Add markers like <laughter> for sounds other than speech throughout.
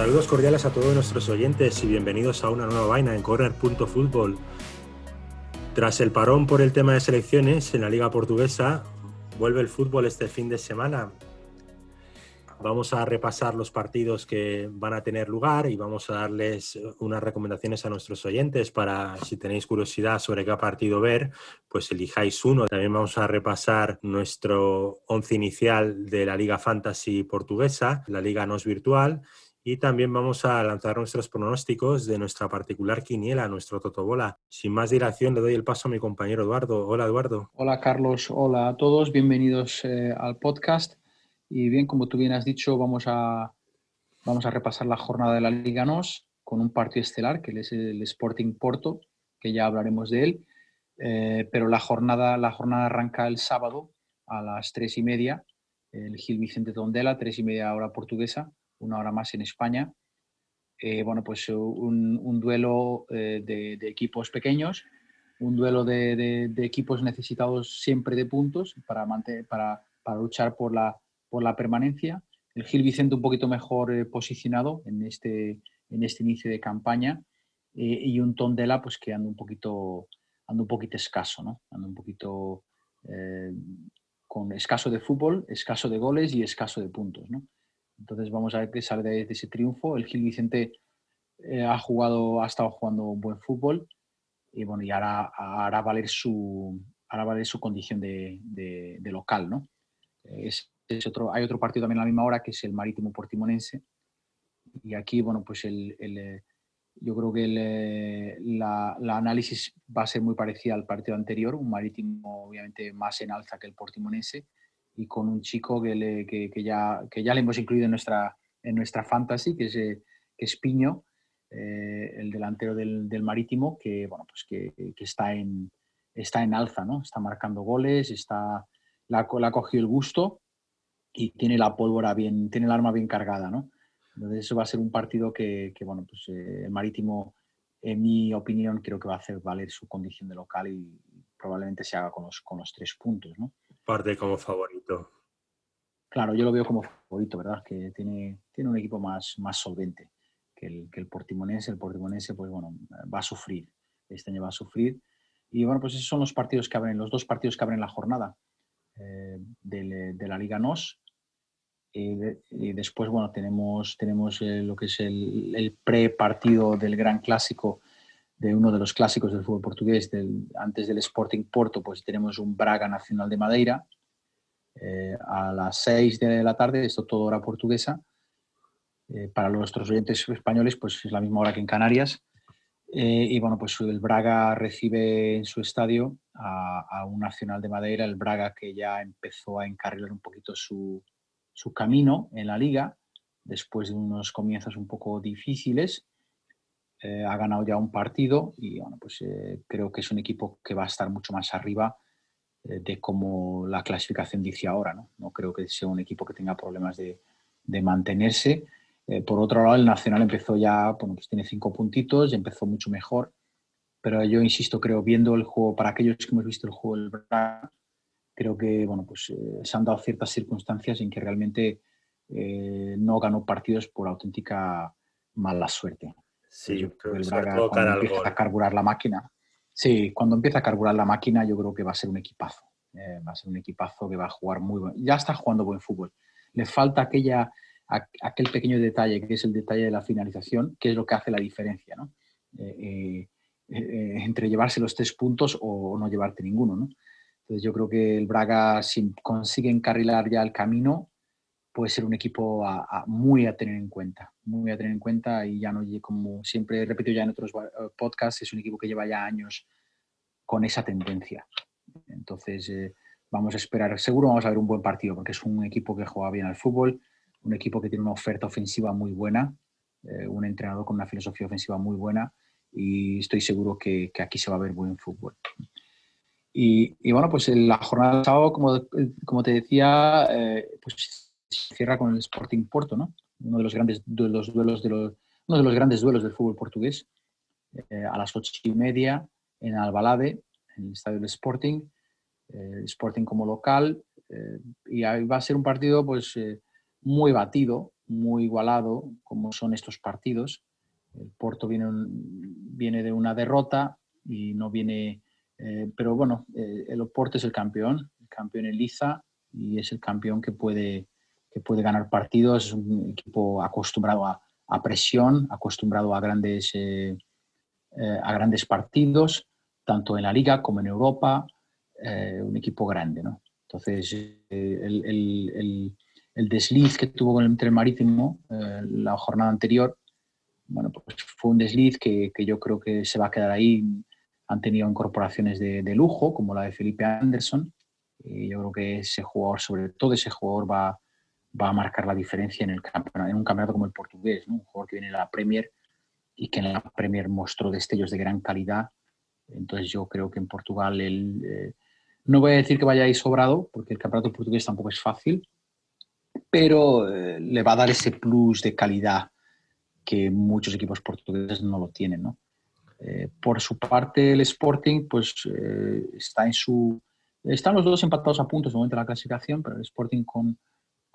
Saludos cordiales a todos nuestros oyentes y bienvenidos a una nueva vaina en Corner.Fútbol. Tras el parón por el tema de selecciones en la Liga Portuguesa, vuelve el fútbol este fin de semana. Vamos a repasar los partidos que van a tener lugar y vamos a darles unas recomendaciones a nuestros oyentes para, si tenéis curiosidad sobre qué partido ver, pues elijáis uno. También vamos a repasar nuestro once inicial de la Liga Fantasy portuguesa, la Liga NOS virtual y también vamos a lanzar nuestros pronósticos de nuestra particular quiniela, nuestro Totobola. Sin más dilación, le doy el paso a mi compañero Eduardo. Hola, Eduardo. Hola, Carlos. Hola a todos. Bienvenidos eh, al podcast. Y bien, como tú bien has dicho, vamos a, vamos a repasar la jornada de la Liga NOS con un partido estelar, que es el Sporting Porto, que ya hablaremos de él. Eh, pero la jornada, la jornada arranca el sábado a las tres y media, el Gil Vicente Tondela, tres y media hora portuguesa una hora más en España. Eh, bueno, pues un, duelo eh, de, equipos pequeños, un duelo de, equipos necesitados siempre de puntos para, para, para, luchar por la, por la permanencia. El Gil Vicente un poquito mejor eh, posicionado en este, en este inicio de campaña y un Tondela pues que un poquito, anda un poquito escaso, ¿no? Anda un poquito con escaso de fútbol, escaso de goles y escaso de puntos, ¿no? Entonces vamos a ver qué sale de, ese triunfo. El Gil Vicente eh, ha jugado, ha estado jugando un buen fútbol y bueno, y hará, hará valer su hará valer su condición de, local, ¿no? Es, otro, hay otro partido también a la misma hora que es el Marítimo Portimonense. Y aquí, bueno, pues el, eh, yo creo que el, la, la, análisis va a ser muy parecida al partido anterior, un Marítimo obviamente más en alza que el Portimonense, y con un chico que, que, ya, que ya le hemos incluido en nuestra, en nuestra fantasy, que es, eh, que es Piño, eh, el delantero del, del, Marítimo, que, bueno, pues que, que, está, en, está en alza, ¿no? está marcando goles, está, la, ha cogido el gusto y tiene la pólvora bien, tiene el arma bien cargada. ¿no? Entonces eso va a ser un partido que, que bueno, pues eh, el Marítimo, en mi opinión, creo que va a hacer valer su condición de local y probablemente se haga con los, con los tres puntos. ¿no? Parte como favorito. Claro, yo lo veo como favorito, ¿verdad? Que tiene, tiene un equipo más, más solvente que el, que el Portimonense. El Portimonense, pues bueno, va a sufrir. Este año va a sufrir. Y bueno, pues esos son los partidos que abren, los dos partidos que abren la jornada eh, de, la Liga NOS. Y, después, bueno, tenemos, tenemos eh, lo que es el, el pre-partido del Gran Clásico de uno de los clásicos del fútbol portugués, antes del Sporting Porto, pues tenemos un Braga Nacional de Madeira eh, a las 6 de la tarde, esto todo hora portuguesa. Eh, para nuestros oyentes españoles, pues es la misma hora que en Canarias. Eh, y bueno, pues el Braga recibe en su estadio a, un Nacional de Madeira, el Braga que ya empezó a encarrilar un poquito su, su camino en la liga, después de unos comienzos un poco difíciles eh, ha ganado ya un partido y bueno, pues eh, creo que es un equipo que va a estar mucho más arriba eh, de como la clasificación dice ahora. ¿no? creo que sea un equipo que tenga problemas de, mantenerse. por otro lado, el Nacional empezó ya, bueno, pues tiene cinco puntitos empezó mucho mejor. Pero yo insisto, creo, viendo el juego, para aquellos que hemos visto el juego del Braga, creo que bueno, pues, se han dado ciertas circunstancias en que realmente no ganó partidos por auténtica mala suerte. Sí, el Braga cuando empieza a carburar la máquina. Sí, cuando empieza a carburar la máquina, yo creo que va a ser un equipazo. Eh, va a ser un equipazo que va a jugar muy bueno. Ya está jugando buen fútbol. Le falta aquella, aquel pequeño detalle, que es el detalle de la finalización, que es lo que hace la diferencia, ¿no? Eh, eh, entre llevarse los tres puntos o no llevarte ninguno, ¿no? Entonces yo creo que el Braga, si consigue encarrilar ya el camino, puede ser un equipo muy a tener en cuenta, muy a tener en cuenta y ya no, como siempre he repetido ya en otros eh, podcasts, es un equipo que lleva ya años con esa tendencia. Entonces, eh, vamos a esperar, seguro vamos a ver un buen partido porque es un equipo que juega bien al fútbol, un equipo que tiene una oferta ofensiva muy buena, eh, un entrenador con una filosofía ofensiva muy buena y estoy seguro que, aquí se va a ver buen fútbol. Y, y bueno, pues la jornada del sábado, como te decía, pues cierra con el Sporting Porto, ¿no? Uno de los grandes duelos, duelos de los, uno de los grandes duelos del fútbol portugués. Eh, a las ocho y media en Albalade, en el estadio del Sporting, eh, Sporting como local, eh, y va a ser un partido pues muy batido, muy igualado como son estos partidos. El Porto viene, viene de una derrota y no viene, eh, pero bueno, eh, el Porto es el campeón, el campeón en Liza y es el campeón que puede, que puede ganar partidos, es un equipo acostumbrado a, presión, acostumbrado a grandes, eh, a grandes partidos, tanto en la liga como en Europa, un equipo grande, ¿no? Entonces, el, el, el, desliz que tuvo con el Marítimo la jornada anterior bueno, pues fue un desliz que, que, yo creo que se va a quedar ahí. Han tenido incorporaciones de, de lujo, como la de Felipe Anderson. Y yo creo que ese jugador, sobre todo ese jugador, va, va a marcar la diferencia en, el campeonato, en un campeonato como el portugués, ¿no? un jugador que viene de la Premier y que en la Premier mostró destellos de gran calidad. Entonces yo creo que en Portugal él, eh, no voy a decir que vaya ahí sobrado, porque el campeonato portugués tampoco es fácil, pero eh, le va a dar ese plus de calidad que muchos equipos portugueses no lo tienen. ¿no? Eh, por su parte, el Sporting pues, eh, está en su... Están los dos empatados a puntos en el momento de la clasificación, pero el Sporting con,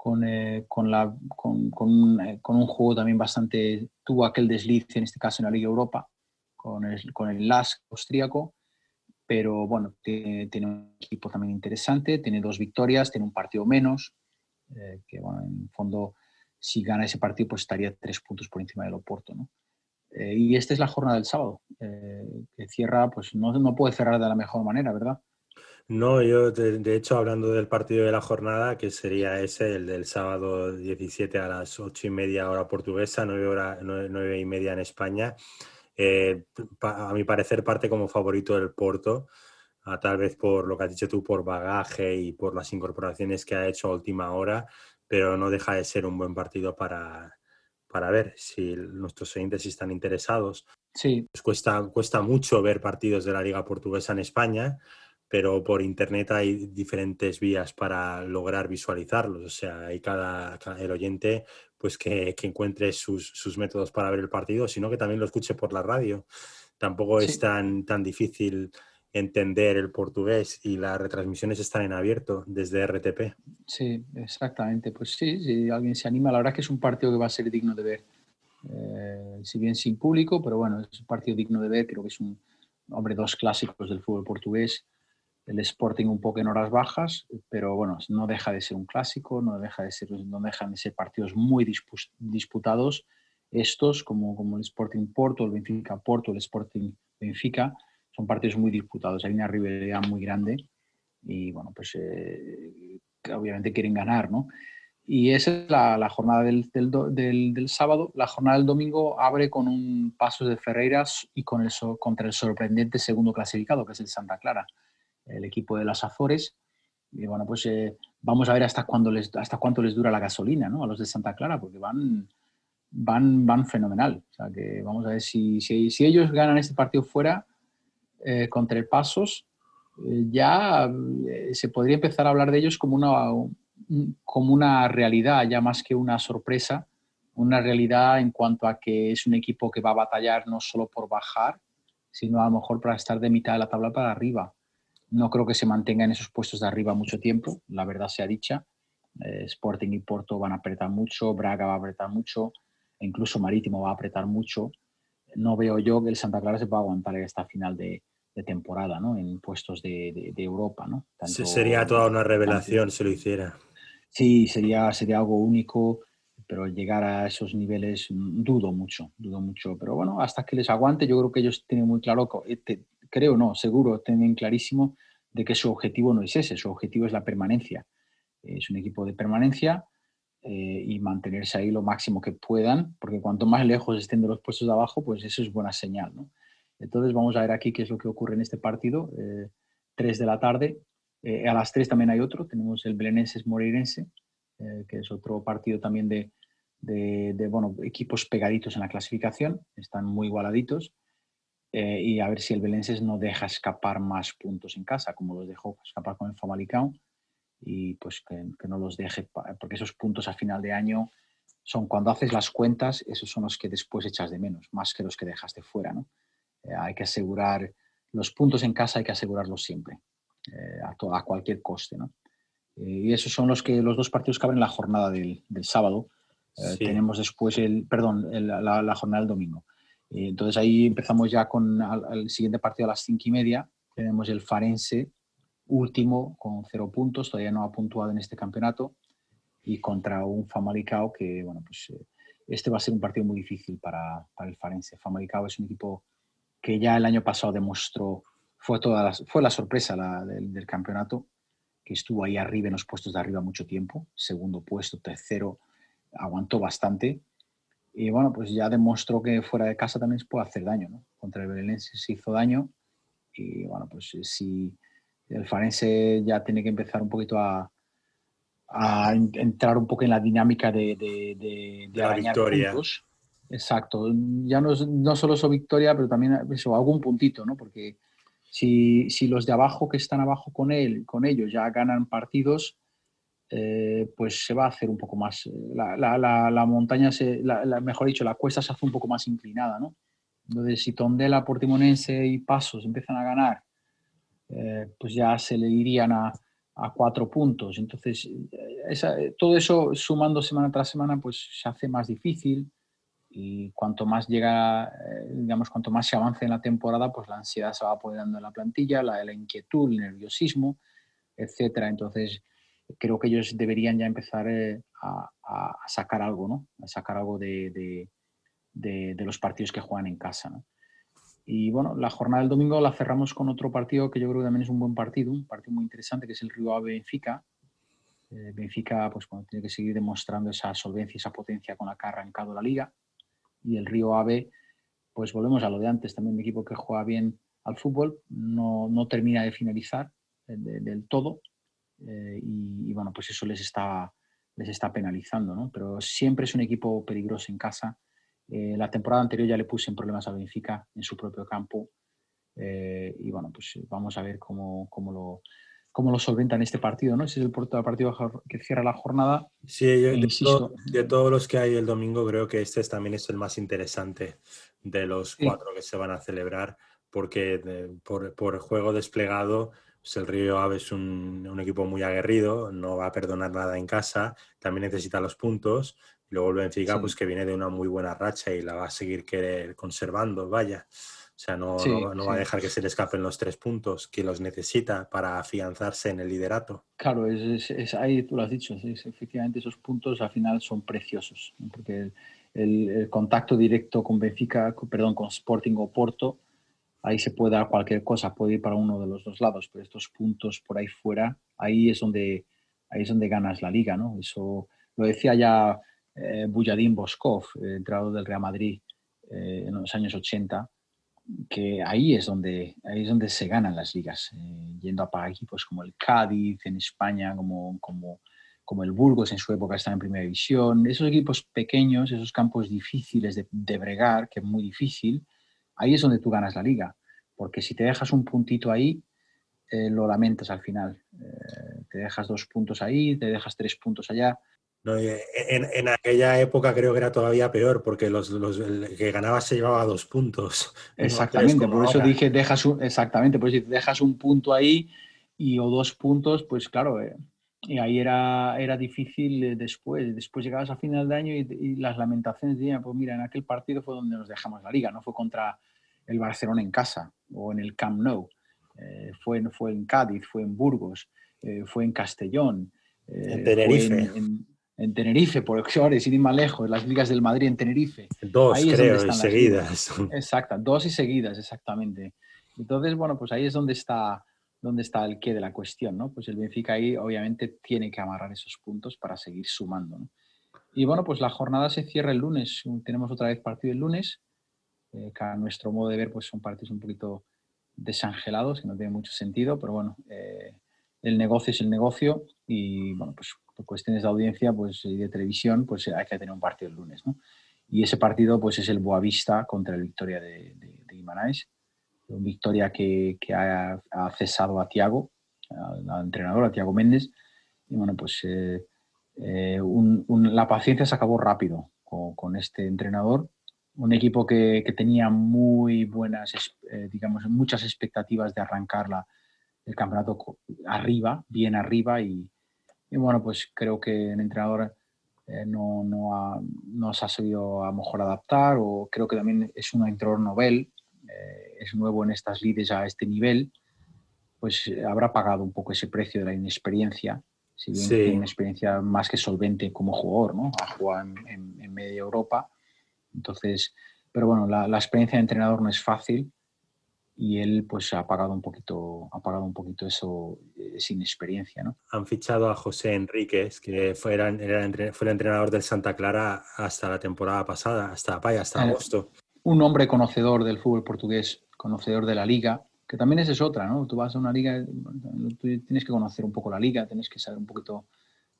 con, eh, con, la, con, con, un juego también bastante... Tuvo aquel desliz, en este caso en la Liga Europa, con el, con el LASK austríaco, pero bueno, tiene, un equipo también interesante, tiene dos victorias, tiene un partido menos, que bueno, en fondo si gana ese partido, pues estaría tres puntos por encima del Oporto. ¿no? Eh, y esta es la jornada del sábado, eh, que cierra, pues no, no, puede cerrar de la mejor manera, ¿verdad? No, yo de, hecho hablando del partido de la jornada, que sería ese, el del sábado 17 a las ocho y media hora portuguesa, nueve, hora, nueve, y media en España, eh, a mi parecer parte como favorito del Porto, tal vez por lo que has dicho tú, por bagaje y por las incorporaciones que ha hecho a última hora pero no deja de ser un buen partido para, para ver si nuestros oyentes están interesados. Sí. Pues cuesta, cuesta mucho ver partidos de la Liga Portuguesa en España, pero por internet hay diferentes vías para lograr visualizarlos. O sea, hay cada, el oyente pues que, que encuentre sus, sus, métodos para ver el partido, sino que también lo escuche por la radio. Tampoco es tan, tan difícil entender el portugués y las retransmisiones están en abierto desde RTP. Sí, exactamente. Pues sí, si alguien se anima, la verdad es que es un partido que va a ser digno de ver. Eh, si bien sin público, pero bueno, es un partido digno de ver. Creo que es un, hombre, dos clásicos del fútbol portugués. El Sporting un poco en horas bajas, pero bueno, no deja de ser un clásico, no, deja de ser, no dejan de ser partidos muy disputados. Estos, como, como el Sporting Porto, el Benfica Porto, el Sporting Benfica, son partidos muy disputados, hay una rivalidad muy grande y bueno, pues eh, obviamente quieren ganar, ¿no? Y esa es la, jornada del, del, sábado. La jornada del domingo abre con un paso de Ferreiras y con el, contra el sorprendente segundo clasificado, que es el Santa Clara, el equipo de las Azores. Y bueno, pues eh, vamos a ver hasta, cuándo les, hasta cuánto les dura la gasolina ¿no? a los de Santa Clara, porque van, van, van fenomenal. O sea que vamos a ver si, si, si ellos ganan este partido fuera, eh, contra el Pasos, eh, ya eh, se podría empezar a hablar de ellos como una, como una realidad, ya más que una sorpresa, una realidad en cuanto a que es un equipo que va a batallar no solo por bajar, sino a lo mejor para estar de mitad de la tabla para arriba. No creo que se mantenga en esos puestos de arriba mucho tiempo, la verdad sea dicha. Sporting y Porto van a apretar mucho, Braga va a apretar mucho, e incluso Marítimo va a apretar mucho. No veo yo que el Santa Clara se pueda aguantar esta final de, de temporada, ¿no? En puestos de, de, Europa, ¿no? sería toda una revelación si lo hiciera. Sí, sería, sería algo único, pero llegar a esos niveles mm, dudo mucho, dudo mucho. Pero bueno, hasta que les aguante, yo creo que ellos tienen muy claro, eh, creo no, seguro, tienen clarísimo de que su objetivo no es ese, su objetivo es la permanencia. Es un equipo de permanencia eh, y mantenerse ahí lo máximo que puedan, porque cuanto más lejos estén de los puestos de abajo, pues eso es buena señal, ¿no? Entonces vamos a ver aquí qué es lo que ocurre en este partido. Eh, 3 de la tarde. Eh, a las 3 también hay otro. Tenemos el Belenenses Moreirense, eh, que es otro partido también de, de, bueno, equipos pegaditos en la clasificación. Están muy igualaditos. Eh, y a ver si el Belenenses no deja escapar más puntos en casa, como los dejó escapar con el Famalicão. Y pues que, que no los deje, porque esos puntos a final de año son cuando haces las cuentas, esos son los que después echas de menos, más que los que dejaste fuera, ¿no? Eh, hay que asegurar los puntos en casa, hay que asegurarlos siempre, eh, a, a, cualquier coste. ¿no? Eh, y esos son los, que, los dos partidos que abren la jornada del, del sábado. tenemos después el, perdón, la, jornada del domingo. Entonces ahí empezamos ya con el siguiente partido a las cinco y media. Tenemos el Farense último con cero puntos, todavía no ha puntuado en este campeonato y contra un Famalicao que, bueno, pues este va a ser un partido muy difícil para, para el Farense. Famalicao es un equipo que ya el año pasado demostró, fue, toda fue la sorpresa del, campeonato, que estuvo ahí arriba en los puestos de arriba mucho tiempo, segundo puesto, tercero, aguantó bastante. Y bueno, pues ya demostró que fuera de casa también se puede hacer daño, ¿no? Contra el Belenense se hizo daño y bueno, pues si el Farense ya tiene que empezar un poquito a, a entrar un poco en la dinámica de, de, de, la victoria. Puntos. Exacto, ya no, no solo eso victoria, pero también eso, algún puntito, ¿no? Porque si, si, los de abajo que están abajo con él, con ellos, ya ganan partidos, eh, pues se va a hacer un poco más, la, la, la, montaña, se, mejor dicho, la cuesta se hace un poco más inclinada, ¿no? Entonces, si Tondela, Portimonense y Pasos empiezan a ganar, eh, pues ya se le irían a, a cuatro puntos. Entonces, eh, todo eso sumando semana tras semana, pues se hace más difícil y cuanto más llega, eh, digamos, cuanto más se avance en la temporada, pues la ansiedad se va apoderando en la plantilla, la, la inquietud, el nerviosismo, etcétera. Entonces, creo que ellos deberían ya empezar eh, a, sacar algo, ¿no? A sacar algo de, los partidos que juegan en casa. Y bueno, la jornada del domingo la cerramos con otro partido que yo creo que también es un buen partido, un partido muy interesante, que es el Río Ave Benfica. Eh, Benfica, pues tiene que seguir demostrando esa solvencia, esa potencia con la que ha arrancado la liga. Y el Río Ave, pues volvemos a lo de antes, también un equipo que juega bien al fútbol, no, no termina de finalizar eh, del todo. Eh, y, y, bueno, pues eso les está, les está penalizando, ¿no? Pero siempre es un equipo peligroso en casa eh, la temporada anterior ya le puse en problemas a Benfica en su propio campo. Eh, y bueno, pues vamos a ver cómo, cómo lo, cómo lo solventan este partido, ¿no? Ese es el partido que cierra la jornada. Sí, yo, de, de, todos los que hay el domingo, creo que este también es el más interesante de los cuatro que se van a celebrar, porque por, por, juego desplegado, pues el Río Ave es un, un, equipo muy aguerrido, no va a perdonar nada en casa, también necesita los puntos, luego el Benfica, pues que viene de una muy buena racha y la va a seguir querer conservando, vaya. O sea, no, no, va a dejar que se le escapen los tres puntos que los necesita para afianzarse en el liderato. Claro, es, es, ahí tú lo has dicho, efectivamente esos puntos al final son preciosos, porque el, el, contacto directo con Benfica, perdón, con Sporting o Porto, ahí se puede dar cualquier cosa, puede ir para uno de los dos lados, pero estos puntos por ahí fuera, ahí es donde, ahí es donde ganas la liga, ¿no? Eso lo decía ya eh, Boskov, eh, entrado del Real Madrid eh, en los años 80, que ahí es donde, ahí es donde se ganan las ligas, eh, yendo a equipos como el Cádiz en España, como, como, como el Burgos en su época estaba en primera división, esos equipos pequeños, esos campos difíciles de, de bregar, que es muy difícil, ahí es donde tú ganas la liga, porque si te dejas un puntito ahí, eh, lo lamentas al final. Eh, te dejas dos puntos ahí, te dejas tres puntos allá. No, en, en, aquella época creo que era todavía peor, porque los, los el que ganaba se llevaba dos puntos. <laughs> Exactamente, por eso dije, dejas un, exactamente, pues dejas un punto ahí y o dos puntos, pues claro, eh, y ahí era, era difícil después. Después llegabas a final de año y, y las lamentaciones decían, pues mira, en aquel partido fue donde nos dejamos la liga, no fue contra el Barcelona en casa o en el Camp Nou, eh, fue, fue en Cádiz, fue en Burgos, eh, fue en Castellón. Eh, en Tenerife. En, en Tenerife, por ahora, sin ir más lejos, las ligas del Madrid en Tenerife. Dos, ahí creo, seguidas. Exacto, dos y seguidas, exactamente. Entonces, bueno, pues ahí es donde está, donde está el qué de la cuestión, ¿no? Pues el Benfica ahí obviamente tiene que amarrar esos puntos para seguir sumando, ¿no? Y bueno, pues la jornada se cierra el lunes. Tenemos otra vez partido el lunes, eh, que a nuestro modo de ver pues son partidos un poquito desangelados, que no tiene mucho sentido, pero bueno, eh, el negocio es el negocio y bueno, pues cuestiones de audiencia pues, y de televisión, pues hay que tener un partido el lunes, ¿no? Y ese partido pues es el Boavista contra el Victoria de, de, de Guimarães, Victoria que, ha, cesado a Tiago, al entrenador, a Tiago Méndez, y bueno, pues eh, eh, la paciencia se acabó rápido con, este entrenador, un equipo que, que tenía muy buenas, eh, digamos, muchas expectativas de arrancar la, el campeonato arriba, bien arriba. Y, y bueno, pues creo que el entrenador eh, no, no, no, se ha sabido a lo mejor adaptar o creo que también es un entrenador novel, eh, es nuevo en estas lides a este nivel, pues habrá pagado un poco ese precio de la inexperiencia, si bien tiene una experiencia más que solvente como jugador, ¿no? Ha jugado en, en, media Europa, entonces, pero bueno, la, la experiencia de entrenador no es fácil y él pues ha pagado un poquito, ha pagado un poquito eso eh, sin experiencia. ¿no? Han fichado a José Enríquez, que fue, era, fue el entrenador del Santa Clara hasta la temporada pasada, hasta, hasta eh, agosto. Un hombre conocedor del fútbol portugués, conocedor de la liga, que también esa es otra, ¿no? Tú vas a una liga, tienes que conocer un poco la liga, tienes que saber un poquito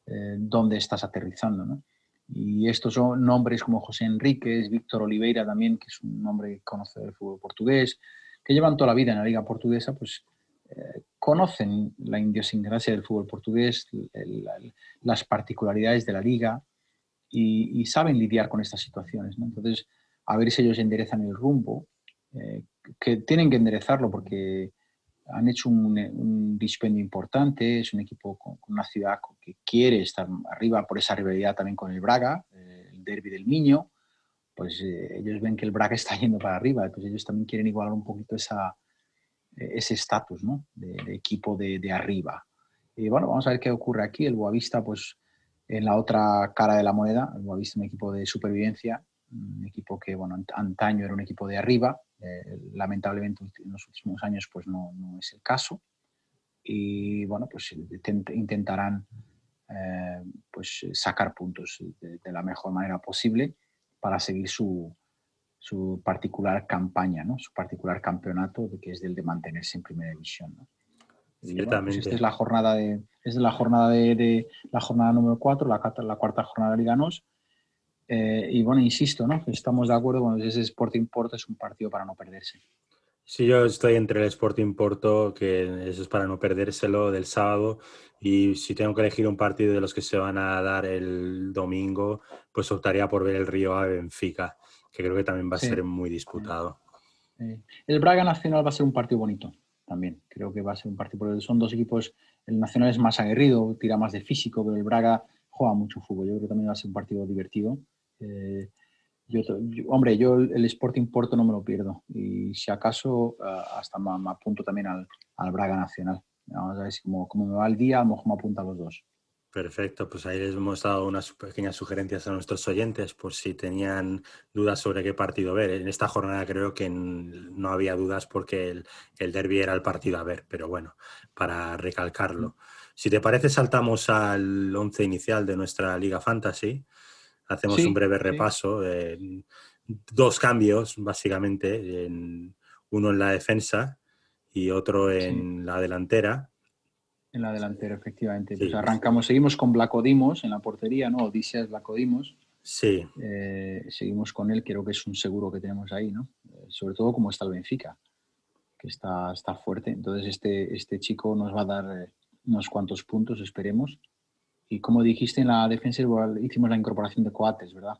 eh, dónde estás aterrizando, ¿no? Y estos son nombres como José Enríquez, Víctor Oliveira también, que es un hombre conocedor del fútbol portugués, que llevan toda la vida en la liga portuguesa, pues eh, conocen la idiosincrasia del fútbol portugués, las particularidades de la liga y, saben lidiar con estas situaciones. Entonces, a ver si ellos enderezan el rumbo, eh, que tienen que enderezarlo porque han hecho un, dispendio importante, es un equipo con, una ciudad que quiere estar arriba por esa rivalidad también con el Braga, eh, el derby del Niño, pues eh, ellos ven que el Braga <laughs> está yendo para arriba, pues ellos también quieren igualar un poquito esa, ese estatus ¿no? de, equipo de, arriba. Y bueno, vamos a ver qué ocurre aquí. El Boavista, pues en la otra cara de la moneda, el Boavista un equipo de supervivencia, un equipo que, bueno, antaño era un equipo de arriba, eh, lamentablemente en los últimos años pues no, no, es el caso. Y bueno, pues intentarán pues sacar puntos de, de la mejor manera posible para seguir su, su particular campaña, ¿no? su particular campeonato, que es del de mantenerse en primera división. ¿no? Pues esta es la jornada de, es la jornada de, la jornada número 4, la, la, cuarta jornada de Liga eh, y bueno, insisto, ¿no? estamos de acuerdo con ese Sporting Porto es un partido para no perderse. Sí, yo estoy entre el Sporting Porto, que eso es para no perdérselo, del sábado, y si tengo que elegir un partido de los que se van a dar el domingo, pues optaría por ver el Río a Benfica, que creo que también va a ser muy disputado. El Braga Nacional va a ser un partido bonito también, creo que va a ser un partido, porque son dos equipos, el Nacional es más aguerrido, tira más de físico, pero el Braga juega mucho fútbol, yo creo que también va a ser un partido divertido. Eh, yo, hombre, yo el Sporting Porto no me lo pierdo. Y si acaso, eh, hasta me, apunto también al, al, Braga Nacional. Vamos a ver si como, como, me va el día, a lo mejor me apunta a los dos. Perfecto, pues ahí les hemos dado unas pequeñas sugerencias a nuestros oyentes por si tenían dudas sobre qué partido ver. En esta jornada creo que no había dudas porque el, el derby era el partido a ver, pero bueno, para recalcarlo. Si te parece, saltamos al once inicial de nuestra Liga Fantasy Hacemos un breve repaso. dos cambios, básicamente, uno en la defensa y otro en la delantera. En la delantera, efectivamente. Pues arrancamos, seguimos con Blacodimos en la portería, ¿no? Odisseas Blacodimos. Sí. Eh, seguimos con él, creo que es un seguro que tenemos ahí, ¿no? Eh, sobre todo como está el Benfica, que está, está fuerte. Entonces este, este chico nos va a dar eh, unos cuantos puntos, esperemos. Y como dijiste, en la defensa hicimos la incorporación de Coates, ¿verdad?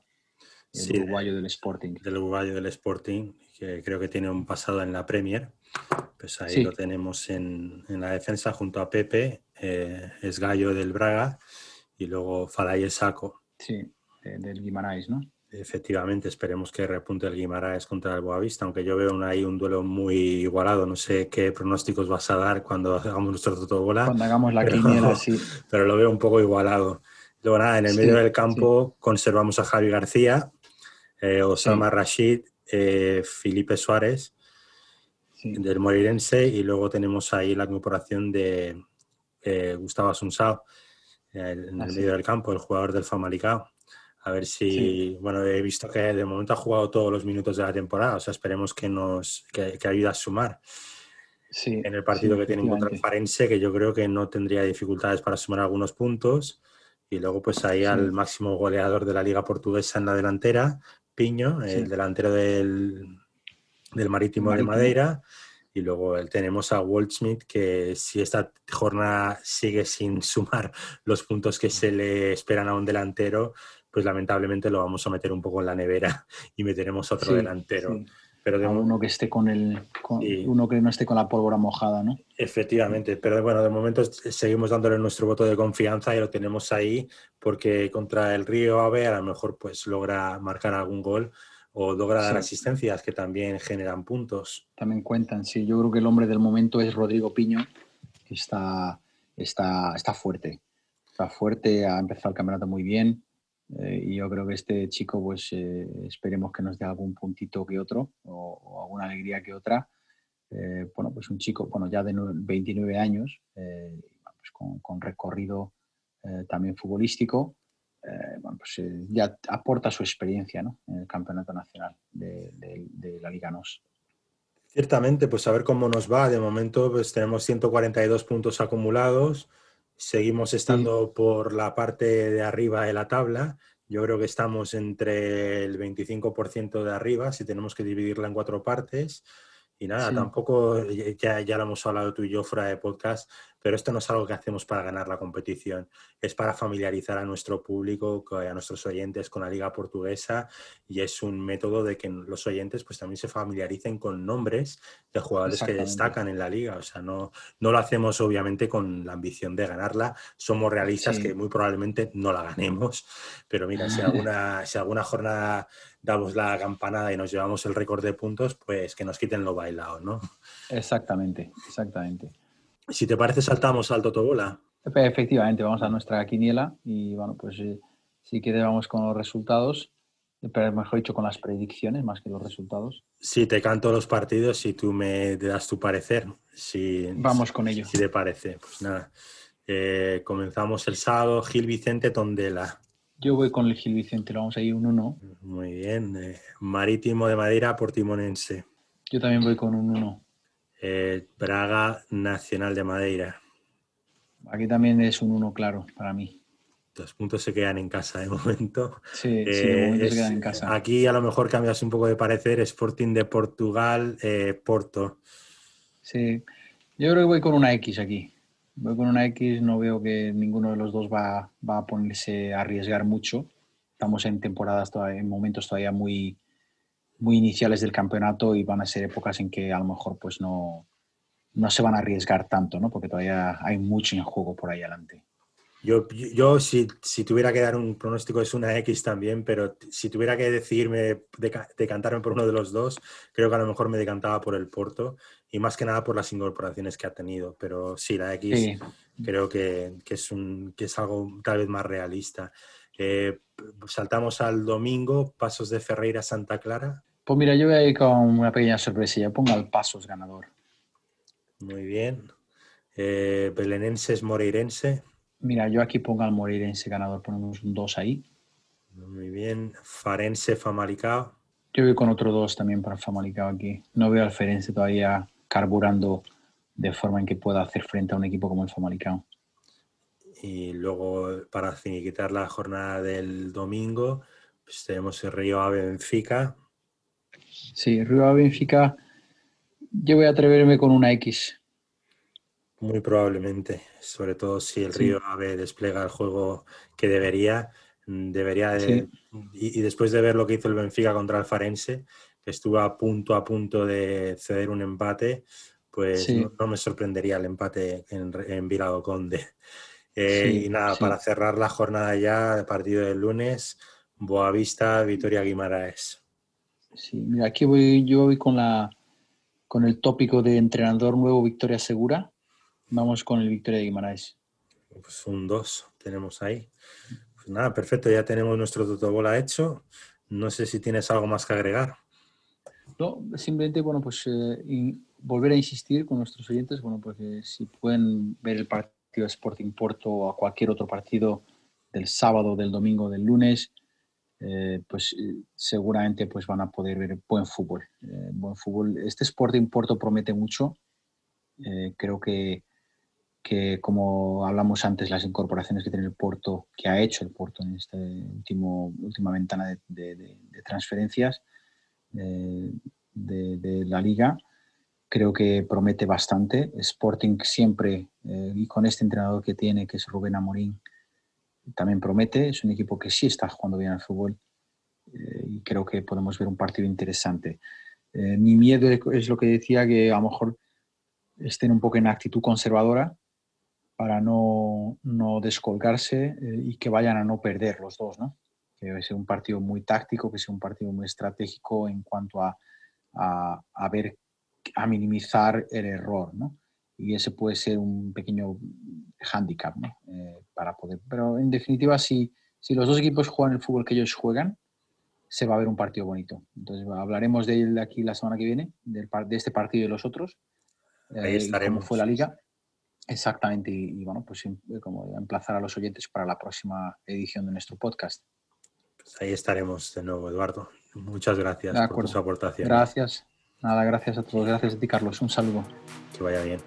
El uruguayo del Sporting. Del uruguayo del Sporting, que creo que tiene un pasado en la Premier. Pues ahí lo tenemos en, en, la defensa junto a Pepe, eh, es Gallo del Braga y luego Falay Saco. Sí, del Guimarães, ¿no? Efectivamente, esperemos que repunte el Guimaraes contra el Boavista, aunque yo veo ahí un duelo muy igualado. No sé qué pronósticos vas a dar cuando hagamos nuestro totobola. Cuando hagamos la quiniela, <laughs> sí. Pero lo veo un poco igualado. Luego nada, en el medio del campo conservamos a Javi García, eh, Osama Rashid, eh, Felipe Suárez del Morirense y luego tenemos ahí la incorporación de eh, Gustavo Asunsao en el medio del campo, el jugador del Famalicao. A ver si, bueno, he visto que de momento ha jugado todos los minutos de la temporada, o sea, esperemos que nos que, ayude a sumar. Sí, en el partido que tiene contra el Farense, que yo creo que no tendría dificultades para sumar algunos puntos. Y luego, pues ahí al máximo goleador de la Liga Portuguesa en la delantera, Piño, el delantero del, del Marítimo, de Madeira. Y luego tenemos a Waldschmidt, que si esta jornada sigue sin <laughs> sumar los puntos que se le esperan a un delantero, pues lamentablemente lo vamos a meter un poco en la nevera <laughs> y meteremos otro delantero. pero de uno que esté con el uno que no esté con la pólvora mojada, ¿no? Efectivamente, pero bueno, de momento seguimos dándole nuestro voto de confianza y lo tenemos ahí porque contra el Río Ave a lo mejor pues logra marcar algún gol o logra dar asistencias que también generan puntos. También cuentan, sí. Yo creo que el hombre del momento es Rodrigo Piño, que está, está, está fuerte. Está fuerte, ha empezado el campeonato muy bien eh, y yo creo que este chico, pues eh, esperemos que nos dé algún puntito que otro o, alguna alegría que otra. Eh, bueno, pues un chico, bueno, ya de 29 años, pues con, recorrido también futbolístico, bueno, pues ya aporta su experiencia ¿no? en el campeonato nacional de, de la Liga NOS. Ciertamente, pues a ver cómo nos va. De momento, pues tenemos 142 puntos acumulados. Seguimos estando por la parte de arriba de la tabla. Yo creo que estamos entre el 25% de arriba, si tenemos que dividirla en cuatro partes. Y nada, tampoco, ya, ya lo hemos hablado tú y yo fuera de podcast, pero esto no es algo que hacemos para ganar la competición, es para familiarizar a nuestro público, a nuestros oyentes con la liga portuguesa y es un método de que los oyentes pues también se familiaricen con nombres de jugadores que destacan en la liga. O sea, no, no lo hacemos obviamente con la ambición de ganarla, somos realistas que muy probablemente no la ganemos, pero mira, si <laughs> alguna, si alguna jornada damos la campanada y nos llevamos el récord de puntos, pues que nos quiten lo bailado, ¿no? Exactamente, exactamente. Si te parece, saltamos al Totobola. Efectivamente, vamos a nuestra quiniela y bueno, pues eh, sí que vamos con los resultados, pero mejor dicho, con las predicciones más que los resultados. Si te canto los partidos, si tú me das tu parecer. Si, vamos con ello. Si te parece, pues nada. Eh, comenzamos el sábado, Gil Vicente Tondela. Yo voy con el Gil Vicente, lo vamos a ir un 1. Muy bien. Eh, Marítimo de Madera, Portimonense. Yo también voy con un 1. Eh, Braga Nacional de Madeira. Aquí también es un uno claro para mí. Los puntos se quedan en casa de momento. Sí, de momento se quedan en casa. Aquí a lo mejor cambias un poco de parecer. Sporting de Portugal, eh, Porto. Sí, yo creo que voy con una X aquí. Voy con una X, no veo que ninguno de los dos va, va a ponerse a arriesgar mucho. Estamos en temporadas, todavía, en momentos todavía muy, muy iniciales del campeonato y van a ser épocas en que a lo mejor pues no, no se van a arriesgar tanto, ¿no? Porque todavía hay mucho en juego por ahí adelante. Yo, yo si, si, tuviera que dar un pronóstico es una X también, pero si tuviera que decidirme, decantarme por uno de los dos, creo que a lo mejor me decantaba por el Porto y más que nada por las incorporaciones que ha tenido. Pero sí, la X creo que, que, es un, que es algo tal vez más realista. Eh, saltamos al domingo, Pasos de Ferreira Santa Clara. Pues mira, yo voy a ir con una pequeña sorpresilla. Pongo al Pasos ganador. Muy bien. Eh, Belenenses Moreirense. Mira, yo aquí pongo al Moreirense ganador. Ponemos un 2 ahí. Muy bien. Farense Famalicao. Yo voy con otro 2 también para Famalicao aquí. No veo al Farense todavía carburando de forma en que pueda hacer frente a un equipo como el Famalicao. Y luego, para finiquitar la jornada del domingo, pues tenemos el Río Ave Benfica. Sí, Río Ave Benfica, yo voy a atreverme con una X. Muy probablemente, sobre todo si el Río Ave despliega el juego que debería, mm, debería de, y, después de ver lo que hizo el Benfica contra el Farense, que estuvo a punto a punto de ceder un empate, pues no, me sorprendería el empate en, en Virado Conde. Eh, y nada, para cerrar la jornada ya, partido del lunes, Boavista, Vitoria Guimaraes. Sí, mira, aquí voy, yo voy con, la, con el tópico de entrenador nuevo Victoria Segura. Vamos con el Victoria Guimaraes. Pues un 2 tenemos ahí. Pues nada, perfecto, ya tenemos nuestro totobola hecho. No sé si tienes algo más que agregar. No, simplemente, bueno, pues eh, volver a insistir con nuestros oyentes, bueno, porque si pueden ver el partido de Sporting Porto o a cualquier otro partido del sábado, del domingo, del lunes, eh, pues eh, seguramente pues van a poder ver buen fútbol. Eh, buen fútbol. Este Sporting Porto promete mucho. creo que, que, como hablamos antes, las incorporaciones que tiene el Porto, que ha hecho el Porto en esta último, última ventana de, de transferencias de, la liga, creo que promete bastante. Sporting siempre, eh, y con este entrenador que tiene, que es Rubén Amorín, también promete. Es un equipo que sí está jugando bien al fútbol eh, y creo que podemos ver un partido interesante. Eh, mi miedo es lo que decía, que a lo mejor estén un poco en actitud conservadora para no, no descolgarse eh, y que vayan a no perder los dos, ¿no? Que sea un partido muy táctico, que sea un partido muy estratégico en cuanto a, a, ver, a minimizar el error, ¿no? Y ese puede ser un pequeño handicap, ¿no? Eh, para poder. Pero en definitiva, si, si los dos equipos juegan el fútbol que ellos juegan, se va a ver un partido bonito. Entonces hablaremos de él aquí la semana que viene, de este partido y de los otros. Ahí estaremos. Cómo fue la liga. Exactamente, y, bueno, pues em, como emplazar a los oyentes para la próxima edición de nuestro podcast. Pues ahí estaremos de nuevo, Eduardo. Muchas gracias por su aportación. Gracias. Nada, gracias a todos. Gracias a ti, Carlos. Un saludo. Que vaya bien.